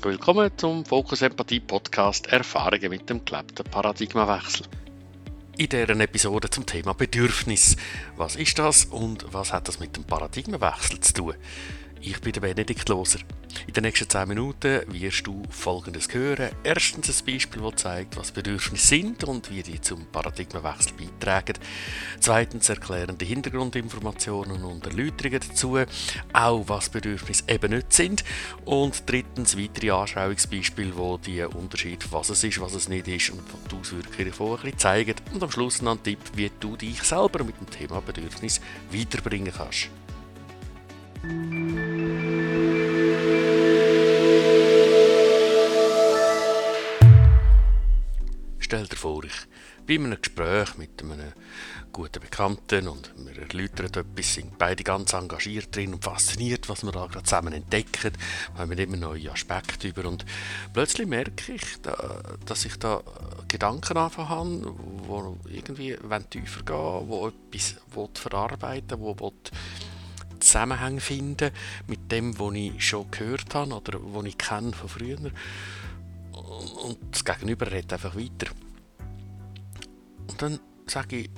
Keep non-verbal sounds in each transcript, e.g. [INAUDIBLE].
Herzlich willkommen zum Fokus Empathie Podcast Erfahrungen mit dem gelebten Paradigmawechsel. In dieser Episode zum Thema Bedürfnis. Was ist das und was hat das mit dem Paradigmawechsel zu tun? Ich bin der Benedikt Loser. In den nächsten 10 Minuten wirst du Folgendes hören. Erstens ein Beispiel, das zeigt, was Bedürfnisse sind und wie die zum Paradigmenwechsel beitragen. Zweitens erklärende Hintergrundinformationen und Erläuterungen dazu, auch was Bedürfnisse eben nicht sind. Und drittens weitere Anschauungsbeispiele, wo die Unterschied, was es ist, was es nicht ist und die Auswirkungen bisschen zeigen. Und am Schluss noch ein Tipp, wie du dich selber mit dem Thema Bedürfnis weiterbringen kannst. Stell dir vor, ich bin in einem Gespräch mit einem guten Bekannten und wir erläutern etwas, sind beide ganz engagiert drin und fasziniert, was wir da gerade zusammen entdecken, haben wir immer neue Aspekte über und plötzlich merke ich, dass ich da Gedanken anfangen habe, die irgendwie tiefer gehen, wo etwas verarbeiten wo Zusammenhang finden mit dem, was ich schon gehört habe oder was ich kenne von früher und das Gegenüber redet einfach weiter. Und dann sage ich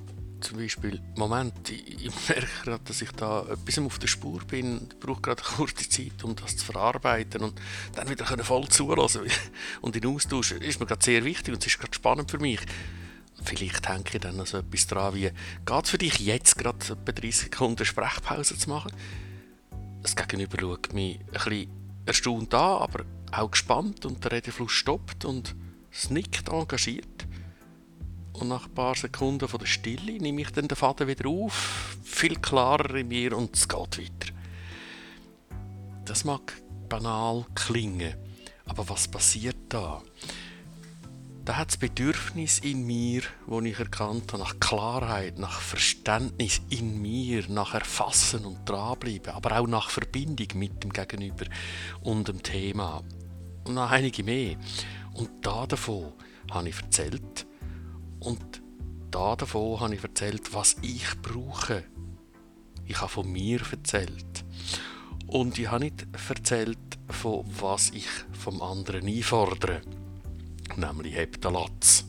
zum Beispiel, Moment, ich, ich merke gerade, dass ich da etwas auf der Spur bin, ich brauche gerade eine kurze Zeit, um das zu verarbeiten und dann wieder voll zulassen. [LAUGHS] Und in Austausch ist mir gerade sehr wichtig und es ist gerade spannend für mich. Vielleicht hänge ich dann noch so etwas dran wie, geht es für dich jetzt gerade etwa 30 Sekunden Sprechpause zu machen? Das Gegenüber schaut mich ein bisschen erstaunt an, aber auch gespannt und der Redefluss stoppt und es engagiert. Und nach ein paar Sekunden von der Stille nehme ich dann den Faden wieder auf, viel klarer in mir und es geht weiter. Das mag banal klingen, aber was passiert da? Da hat das Bedürfnis in mir, wo ich erkannt habe, nach Klarheit, nach Verständnis in mir, nach Erfassen und dranbleiben, aber auch nach Verbindung mit dem Gegenüber und dem Thema und noch einige mehr. Und da davon habe ich erzählt. Und da davon habe ich erzählt, was ich brauche. Ich habe von mir erzählt. Und ich habe nicht erzählt, von was ich vom anderen einfordere. Nämlich Heptalatz.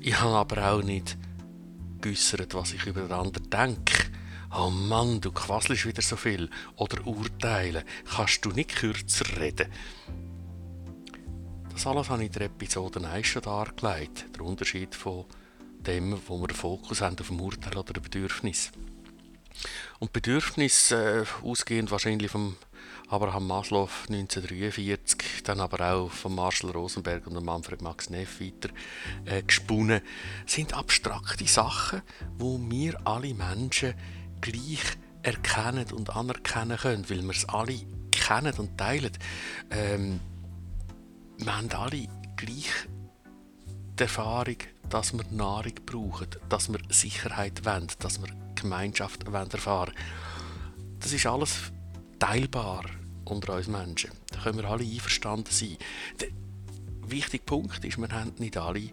Ich habe aber auch nicht geäussert, was ich über den anderen denke. Oh Mann, du quasselst wieder so viel. Oder urteilen. Kannst du nicht kürzer reden? Das alles habe ich in der Episode 1 schon dargelegt. Der Unterschied von dem, wo wir den Fokus haben auf dem Urteil oder dem Bedürfnis. Und Bedürfnis, äh, ausgehend wahrscheinlich vom Abraham Maslow 1943, dann aber auch von Marshall Rosenberg und Manfred Max Neff weiter äh, gesponnen, sind abstrakte Sachen, wo wir alle Menschen gleich erkennen und anerkennen können, weil wir es alle kennen und teilen. Ähm, wir haben alle gleich die Erfahrung, dass wir Nahrung brauchen, dass wir Sicherheit wollen, dass wir Gemeinschaft wollen erfahren Das ist alles teilbar unter uns Menschen. Da können wir alle einverstanden sein. Der wichtige Punkt ist, wir haben nicht alle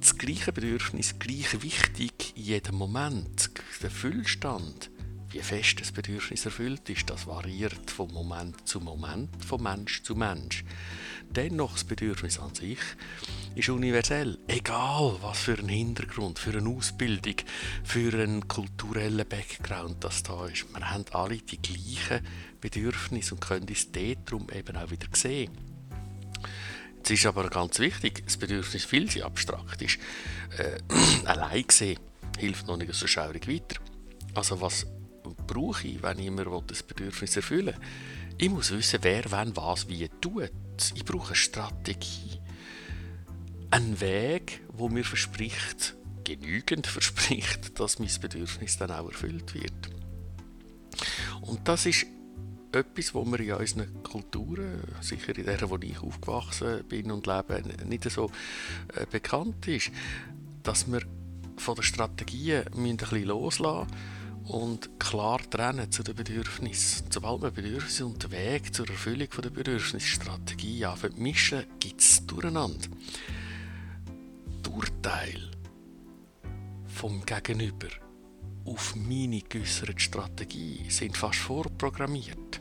das gleiche Bedürfnis, gleich wichtig in jedem Moment. Der Füllstand wie fest das Bedürfnis erfüllt ist, das variiert von Moment zu Moment, von Mensch zu Mensch. Dennoch das Bedürfnis an sich ist universell, egal was für ein Hintergrund, für eine Ausbildung, für einen kulturellen Background das da ist. Wir haben alle die gleichen Bedürfnisse und können uns darum eben auch wieder sehen. Es ist aber ganz wichtig, das Bedürfnis viel zu abstrakt ist. Äh, [CLEARS THROAT] allein gesehen hilft noch nicht so schaurig weiter. Also was brauche ich, wenn ich mir das Bedürfnis erfüllen will. Ich muss wissen, wer, wann, was, wie tut. Ich brauche eine Strategie. Ein Weg, wo mir verspricht, genügend verspricht, [LAUGHS] dass mein Bedürfnis dann auch erfüllt wird. Und das ist etwas, wo wir in unseren Kulturen, sicher in der, wo ich aufgewachsen bin und lebe, nicht so äh, bekannt ist, dass wir von der Strategie ein bisschen loslassen müssen und klar trennen zu den Bedürfnissen. Sobald man Bedürfnisse und den Weg zur Erfüllung der Bedürfnisstrategie mischen, gibt es Durcheinander. Die Urteile vom Gegenüber auf meine geäusserte Strategie sind fast vorprogrammiert.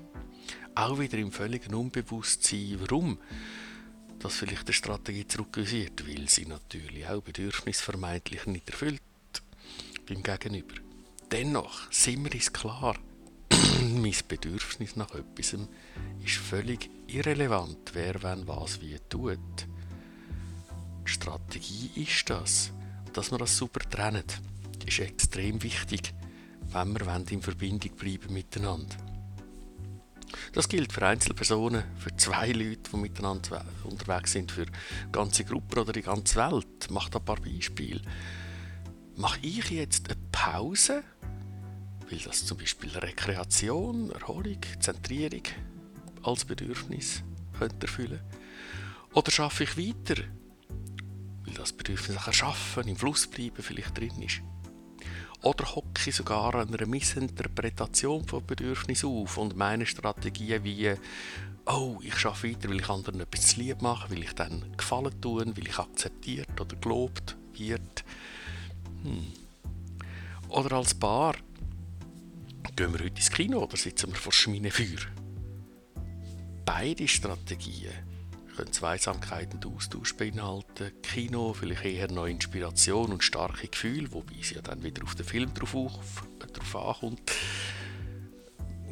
auch wieder im völligen Unbewusstsein, warum das vielleicht der Strategie zurückgeführt, weil sie natürlich auch Bedürfnisse vermeintlich nicht erfüllt beim Gegenüber. Dennoch sind wir uns klar, [CLEARS THROAT] mein Bedürfnis nach etwas ist völlig irrelevant, wer wenn was wie tut. Die Strategie ist das, dass wir das super trennen. Das ist extrem wichtig, wenn wir in Verbindung bleiben miteinander. Das gilt für Einzelpersonen, für zwei Leute, die miteinander unterwegs sind, für ganze Gruppen oder die ganze Welt. Mach da ein paar Beispiele. Mache ich jetzt eine Pause, weil das zum Beispiel Rekreation, Erholung, Zentrierung als Bedürfnis könnte erfüllen Oder schaffe ich weiter, weil das Bedürfnis nach Schaffen, im Fluss bleiben vielleicht drin ist. Oder hocke ich sogar an einer Missinterpretation von Bedürfnissen auf und meine Strategien wie oh, ich schaffe weiter, weil ich anderen etwas zu lieb mache, weil ich dann gefallen tun, weil ich akzeptiert oder gelobt wird. Hm. Oder als Paar gehen wir heute ins Kino oder sitzen wir vor Schminefeuer. Beide Strategien können Zweisamkeit und Austausch beinhalten. Kino vielleicht eher noch Inspiration und starke Gefühle, wobei es ja dann wieder auf den Film drauf, auf, drauf ankommt.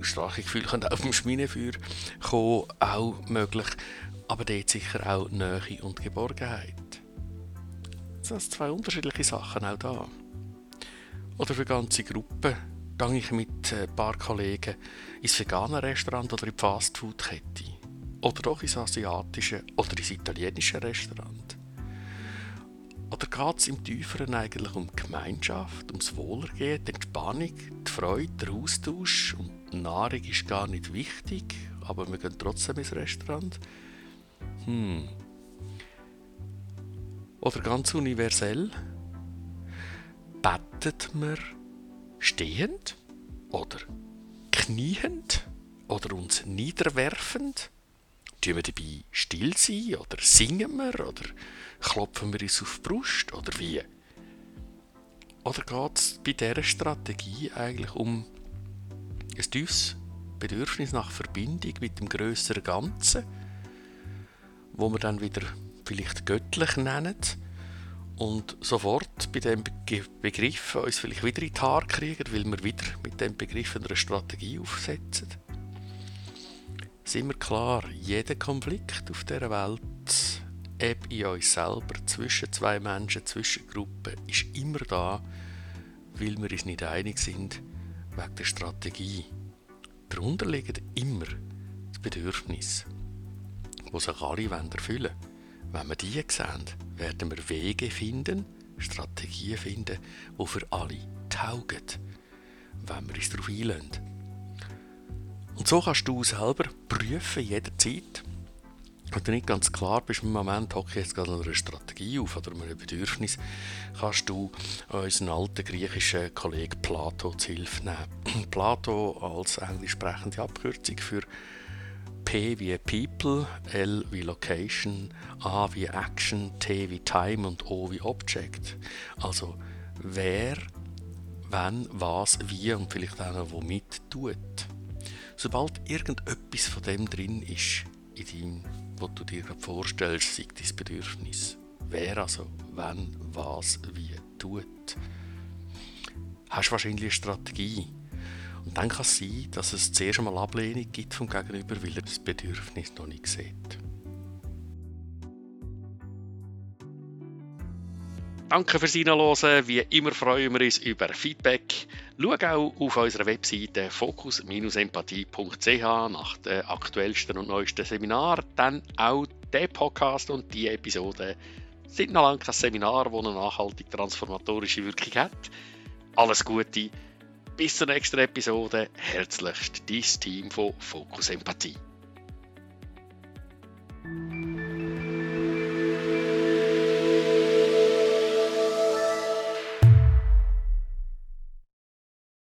Starke Gefühle können auch dem Schminefeuer kommen, auch möglich, aber dort sicher auch Nähe und Geborgenheit. Das sind zwei unterschiedliche Sachen auch da. Oder für ganze Gruppen gehe ich mit ein paar Kollegen ins vegane Restaurant oder in die Fastfood-Kette oder doch ins asiatische oder ins italienische Restaurant? Oder geht es im Tieferen eigentlich um Gemeinschaft, ums Wohlergehen, die Entspannung, die Freude, der Austausch und die Nahrung ist gar nicht wichtig, aber wir gehen trotzdem ins Restaurant? Hm. Oder ganz universell? Bettet man stehend? Oder kniehend? Oder uns niederwerfend? Tun wir dabei still sein oder singen wir oder klopfen wir uns auf die Brust oder wie? Oder geht es bei dieser Strategie eigentlich um ein tiefes Bedürfnis nach Verbindung mit dem größeren Ganzen, wo wir dann wieder vielleicht göttlich nennen und sofort bei dem Begriff uns vielleicht wieder in die Haare kriegen, weil wir wieder mit dem Begriff eine Strategie aufsetzen? sind wir klar, jeder Konflikt auf dieser Welt, eben in uns selber, zwischen zwei Menschen, zwischen Gruppen, ist immer da, weil wir uns nicht einig sind wegen der Strategie. Darunter liegt immer das Bedürfnis, das sich alle erfüllen wollen. Wenn wir die sehen, werden wir Wege finden, Strategien finden, die für alle taugen, wenn wir uns darauf einlösen. Und so kannst du selber prüfen, jederzeit. Wenn du nicht ganz klar bist, im Moment hocke ich jetzt gerade eine Strategie auf oder ein Bedürfnis, kannst du unseren alten griechischen Kollegen Plato zu Hilfe nehmen. [CLEARS THROAT] Plato als englisch sprechende Abkürzung für P wie People, L wie Location, A wie Action, T wie Time und O wie Object. Also wer, wann, was, wie und vielleicht auch noch womit tut. Sobald irgendetwas von dem drin ist, in dem, was du dir vorstellst, sei dein Bedürfnis, wer also, wann, was, wie tut, hast wahrscheinlich eine Strategie. Und dann kann es sein, dass es zuerst einmal Ablehnung gibt vom Gegenüber, weil er das Bedürfnis noch nicht sieht. Danke fürs Reinhören. Wie immer freuen wir uns über Feedback. Schau auch auf unserer Webseite fokus-empathie.ch nach den aktuellsten und neuesten Seminaren. Dann auch der Podcast und die Episode sind noch lange kein Seminar, das eine nachhaltig transformatorische Wirkung hat. Alles Gute, bis zur nächsten Episode. Herzlichst, dein Team von Fokus Empathie.